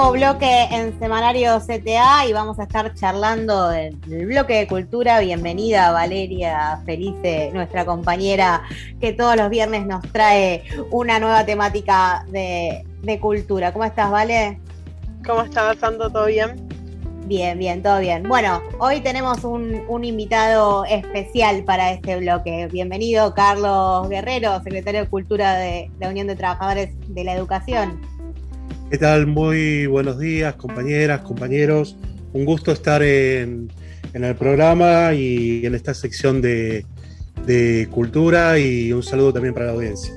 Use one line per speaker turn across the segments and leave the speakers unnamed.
nuevo bloque en Semanario CTA y vamos a estar charlando del, bloque de cultura. Bienvenida Valeria Felice, nuestra compañera que todos los viernes nos trae una nueva temática de, cultura. ¿Cómo estás, Vale?
¿Cómo estás, Sando? ¿Todo bien?
Bien, bien, todo bien. Bueno, hoy tenemos un, un, invitado especial para este bloque. Bienvenido, Carlos Guerrero, secretario de Cultura de la Unión de Trabajadores de la Educación.
¿Qué tal? Muy buenos días, compañeras, compañeros. Un gusto estar en, el programa y en esta sección de, cultura y un saludo también para la audiencia.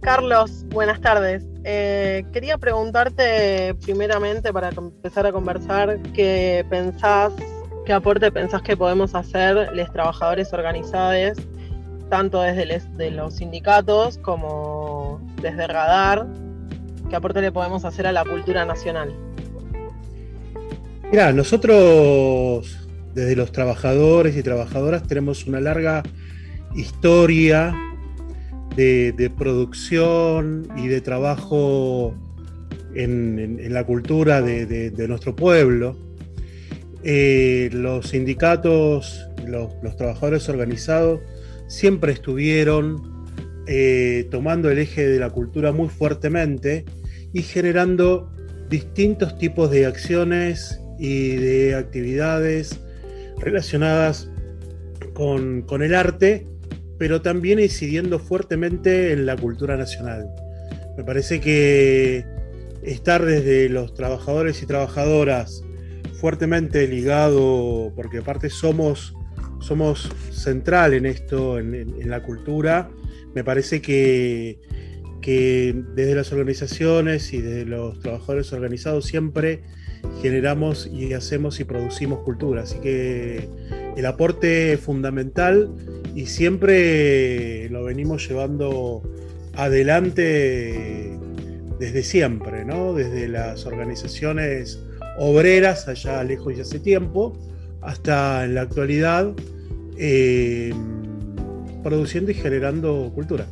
Carlos, buenas tardes. Eh, quería preguntarte primeramente para empezar a conversar qué pensás, qué aporte pensás que podemos hacer los trabajadores organizados, tanto desde los sindicatos como desde Radar, ¿qué aporte le podemos hacer a la cultura nacional?
Mira, nosotros desde los trabajadores y trabajadoras tenemos una larga historia de, producción y de trabajo en, la cultura de, nuestro pueblo. Eh, los sindicatos, los trabajadores organizados siempre estuvieron eh, tomando el eje de la cultura muy fuertemente y generando distintos tipos de acciones y de actividades relacionadas con, el arte, pero también incidiendo fuertemente en la cultura nacional. Me parece que estar desde los trabajadores y trabajadoras fuertemente ligado, porque aparte somos, somos central en esto, en la cultura, me parece que, desde las organizaciones y desde los trabajadores organizados siempre generamos y hacemos y producimos cultura. Así que el aporte es fundamental y siempre lo venimos llevando adelante desde siempre, ¿no? Desde las organizaciones obreras allá lejos y hace tiempo, hasta en la actualidad. Eh, produciendo y generando cultura.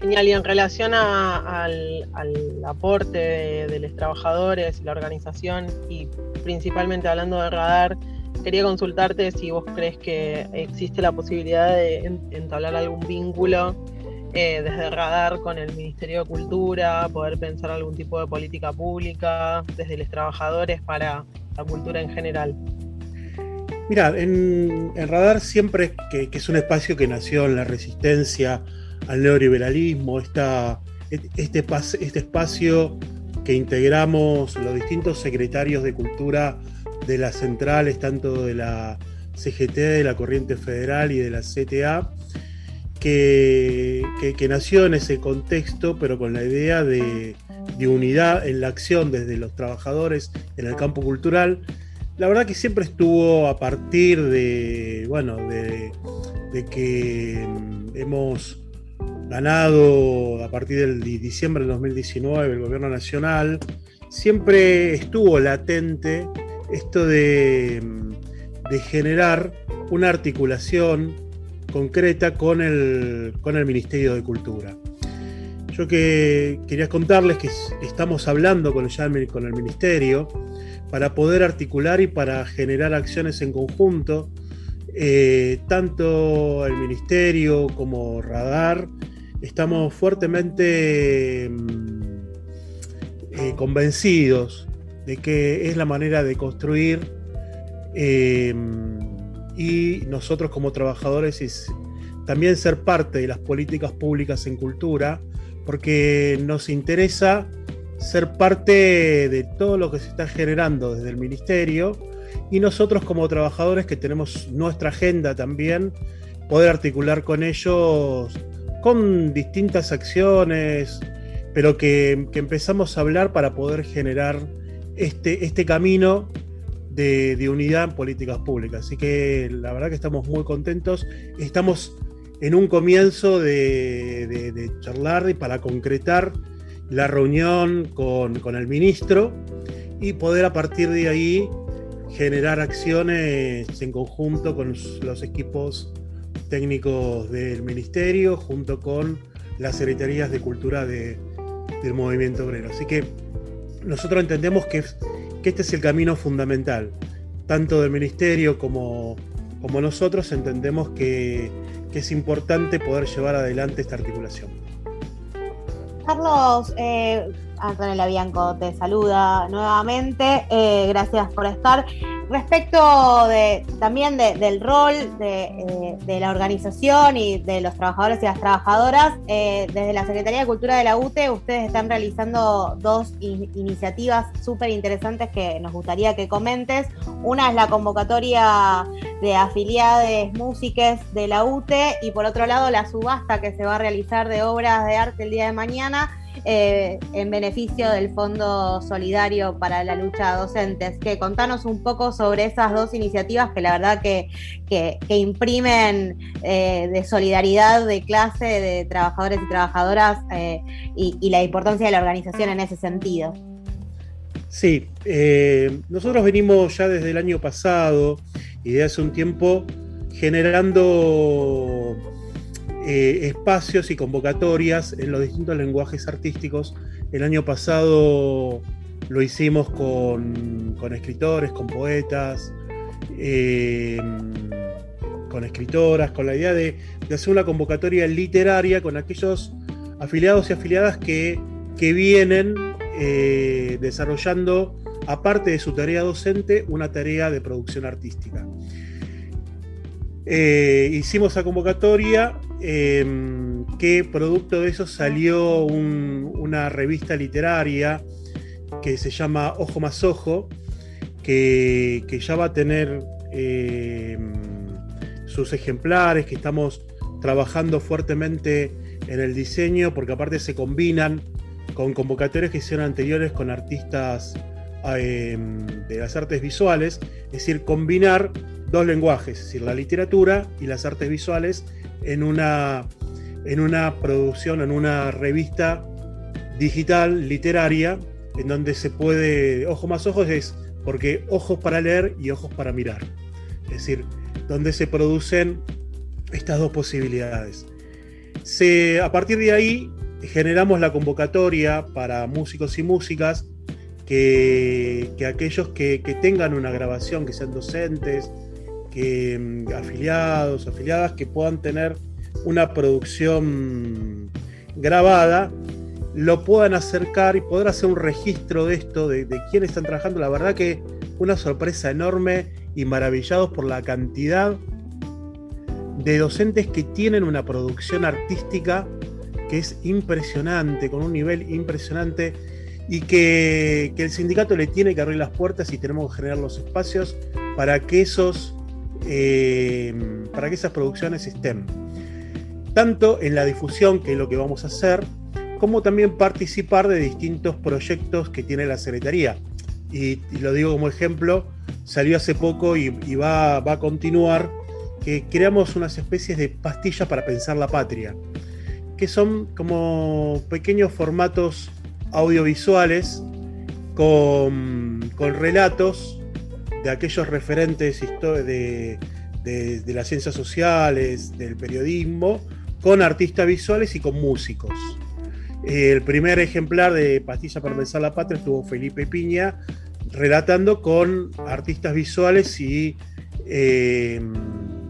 Genial, y en relación al, aporte de, los trabajadores, la organización y principalmente hablando de radar, quería consultarte si vos crees que existe la posibilidad de entablar algún vínculo eh, desde radar con el Ministerio de Cultura, poder pensar algún tipo de política pública desde los trabajadores para la cultura en general.
Mira, en, Radar siempre que, es un espacio que nació en la resistencia al neoliberalismo, esta, este, este espacio que integramos los distintos secretarios de cultura de las centrales, tanto de la CGT, de la Corriente Federal y de la CTA, que, nació en ese contexto, pero con la idea de, de unidad en la acción desde los trabajadores en el campo cultural la verdad que siempre estuvo a partir de, bueno, de, que mm, hemos ganado a partir del diciembre de 2019 el gobierno nacional, siempre estuvo latente esto de, mm, de generar una articulación concreta con el, con el Ministerio de Cultura. Yo que quería contarles que estamos hablando con el, con el Ministerio para poder articular y para generar acciones en conjunto. Eh, tanto el Ministerio como Radar estamos fuertemente mm, eh, convencidos de que es la manera de construir eh, y nosotros como trabajadores es también ser parte de las políticas públicas en cultura porque nos interesa ser parte de todo lo que se está generando desde el ministerio y nosotros como trabajadores que tenemos nuestra agenda también, poder articular con ellos con distintas acciones, pero que, empezamos a hablar para poder generar este, este camino de, unidad en políticas públicas. Así que la verdad que estamos muy contentos. Estamos en un comienzo de, de charlar y para concretar la reunión con, el ministro y poder a partir de ahí generar acciones en conjunto con los equipos técnicos del ministerio, junto con las secretarías de cultura del movimiento obrero. Así que nosotros entendemos que, que este es el camino fundamental, tanto del ministerio como, como nosotros entendemos que, que es importante poder llevar adelante esta articulación.
Carlos, eh, Antonella Bianco te saluda nuevamente. Eh, gracias por estar. Respecto de, también del rol eh, de, la organización y de los trabajadores y las trabajadoras, eh, desde la Secretaría de Cultura de la UTE ustedes están realizando dos iniciativas súper interesantes que nos gustaría que comentes. Una es la convocatoria de afiliados músiques de la UTE y por otro lado la subasta que se va a realizar de obras de arte el día de mañana eh, en beneficio del Fondo Solidario para la Lucha de Docentes. Que contanos un poco sobre esas dos iniciativas que la verdad que, que, imprimen eh, de solidaridad de clase de trabajadores y trabajadoras eh, y, la importancia de la organización en ese sentido.
Sí, nosotros venimos ya desde el año pasado y de hace un tiempo generando eh, espacios y convocatorias en los distintos lenguajes artísticos. El año pasado lo hicimos con, escritores, con poetas, eh, con escritoras, con la idea de, hacer una convocatoria literaria con aquellos afiliados y afiliadas que, vienen eh, desarrollando, aparte de su tarea docente, una tarea de producción artística. hicimos esa convocatoria Em, que producto de eso salió una revista literaria que se llama Ojo más Ojo, que, ya va a tener em, sus ejemplares, que estamos trabajando fuertemente en el diseño, porque aparte se combinan con convocatorias que hicieron anteriores con artistas em, de las artes visuales, es decir, combinar dos lenguajes, es decir, la literatura y las artes visuales en una, en una producción, en una revista digital, literaria, en donde se puede, ojo más ojos es porque ojos para leer y ojos para mirar. Es decir, donde se producen estas dos posibilidades. Se, a partir de ahí generamos la convocatoria para músicos y músicas que, aquellos que, que, tengan una grabación, que sean docentes, mm, afiliados, afiliadas que puedan tener una producción grabada, lo puedan acercar y poder hacer un registro de esto, de, de quiénes están trabajando. La verdad que una sorpresa enorme y maravillados por la cantidad de docentes que tienen una producción artística que es impresionante, con un nivel impresionante y que, el sindicato le tiene que abrir las puertas y tenemos que generar los espacios para que esos eh, para que esas producciones estén. Tanto en la difusión, que es lo que vamos a hacer, como también participar de distintos proyectos que tiene la Secretaría. Y, lo digo como ejemplo, salió hace poco y, va, a continuar, que creamos unas especies de pastillas para pensar la patria, que son como pequeños formatos audiovisuales con, con relatos de aquellos referentes de, de, las ciencias sociales, del periodismo, con artistas visuales y con músicos. El primer ejemplar de Pastilla para pensar la patria estuvo Felipe Piña relatando con artistas visuales y eh,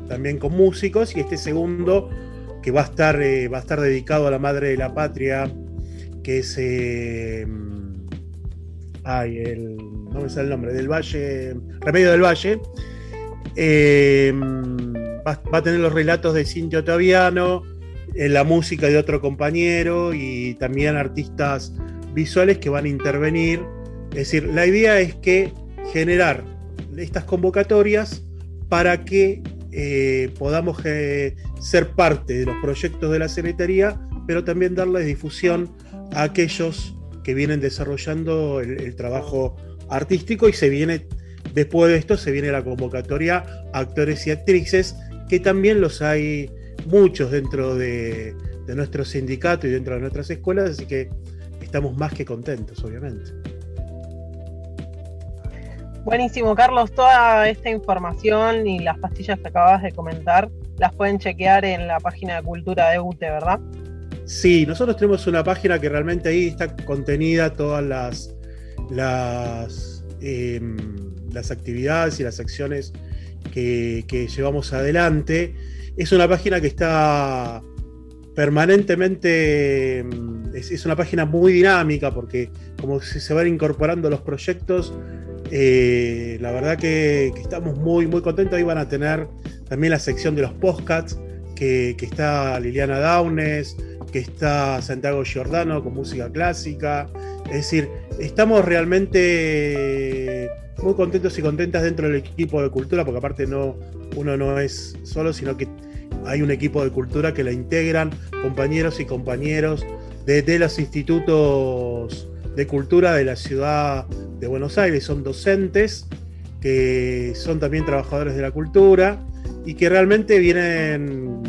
también con músicos. Y este segundo, que va a estar, eh, va a estar dedicado a la madre de la patria, que es eh, ay, el, no me sale el nombre, del Valle, Remedio del Valle, eh, va, a tener los relatos de Cintia Otaviano, eh, la música de otro compañero y también artistas visuales que van a intervenir. Es decir, la idea es que generar estas convocatorias para que eh, podamos ser parte de los proyectos de la Secretaría, pero también darles difusión a aquellos que vienen desarrollando el, trabajo artístico y se viene, después de esto, se viene la convocatoria actores y actrices, que también los hay muchos dentro de, nuestro sindicato y dentro de nuestras escuelas, así que estamos más que contentos, obviamente.
Buenísimo, Carlos. Toda esta información y las pastillas que acabas de comentar las pueden chequear en la página de Cultura de UTE, ¿verdad?
Sí, nosotros tenemos una página que realmente ahí está contenida todas las, las, em, las actividades y las acciones que, llevamos adelante. Es una página que está permanentemente, em, es, una página muy dinámica porque como se, van incorporando los proyectos, eh, la verdad que, estamos muy, muy contentos. Ahí van a tener también la sección de los podcasts, que, que está Liliana Daunes, que está Santiago Giordano con música clásica. Es decir, estamos realmente muy contentos y contentas dentro del equipo de cultura, porque aparte no, uno no es solo, sino que hay un equipo de cultura que la integran compañeros y compañeros de, los institutos de cultura de la ciudad de Buenos Aires. Son docentes que son también trabajadores de la cultura y que realmente vienen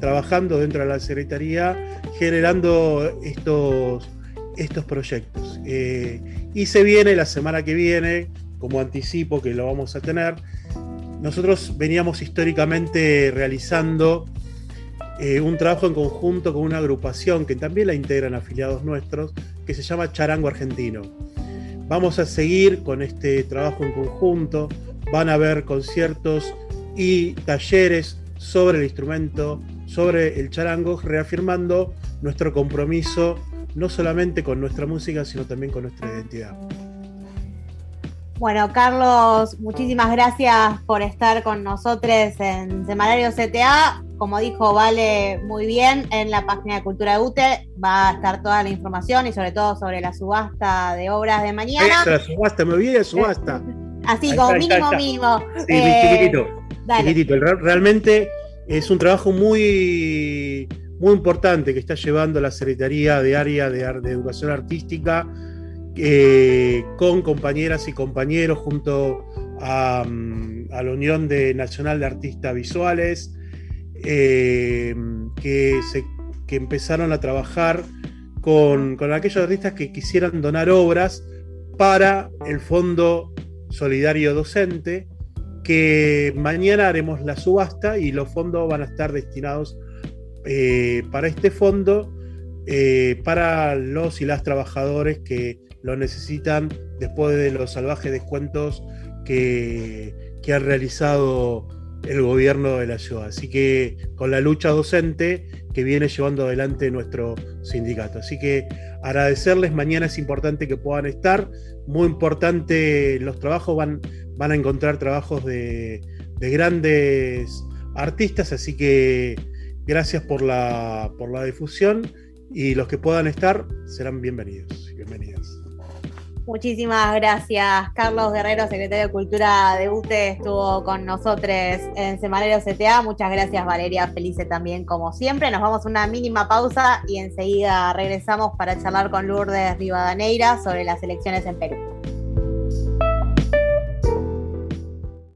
trabajando dentro de la Secretaría, generando estos, estos proyectos. Eh, y se viene la semana que viene, como anticipo que lo vamos a tener, nosotros veníamos históricamente realizando eh, un trabajo en conjunto con una agrupación que también la integran afiliados nuestros, que se llama Charango Argentino. Vamos a seguir con este trabajo en conjunto, van a haber conciertos y talleres sobre el instrumento sobre el charango, reafirmando nuestro compromiso no solamente con nuestra música, sino también con nuestra identidad.
Bueno, Carlos, muchísimas gracias por estar con nosotros en Semanario CTA. Como dijo Vale muy bien, en la página de Cultura de UTE va a estar toda la información y sobre todo sobre la subasta de obras de mañana.
la subasta, me olvidé de subasta.
Así como mínimo, mínimo.
Sí, eh, chiquitito. Realmente es un trabajo muy, muy importante que está llevando la Secretaría de Área de, Educación Artística eh, con compañeras y compañeros junto a, mm, la Unión de Nacional de Artistas Visuales, eh, que, que, empezaron a trabajar con, con aquellos artistas que quisieran donar obras para el Fondo Solidario Docente, que mañana haremos la subasta y los fondos van a estar destinados eh, para este fondo, eh, para los y las trabajadores que lo necesitan después de los salvajes descuentos que, que han realizado el gobierno de la ciudad. Así que con la lucha docente que viene llevando adelante nuestro sindicato. Así que agradecerles, mañana es importante que puedan estar, muy importante, los trabajos van, van a encontrar trabajos de, grandes artistas, así que gracias por la, por la difusión y los que puedan estar serán bienvenidos bienvenidas.
Muchísimas gracias, Carlos Guerrero, secretario de Cultura de UTE, estuvo con nosotros en Semanario CTA. Muchas gracias, Valeria Felice, también, como siempre. Nos vamos a una mínima pausa y enseguida regresamos para charlar con Lourdes Rivadaneira sobre las elecciones en Perú.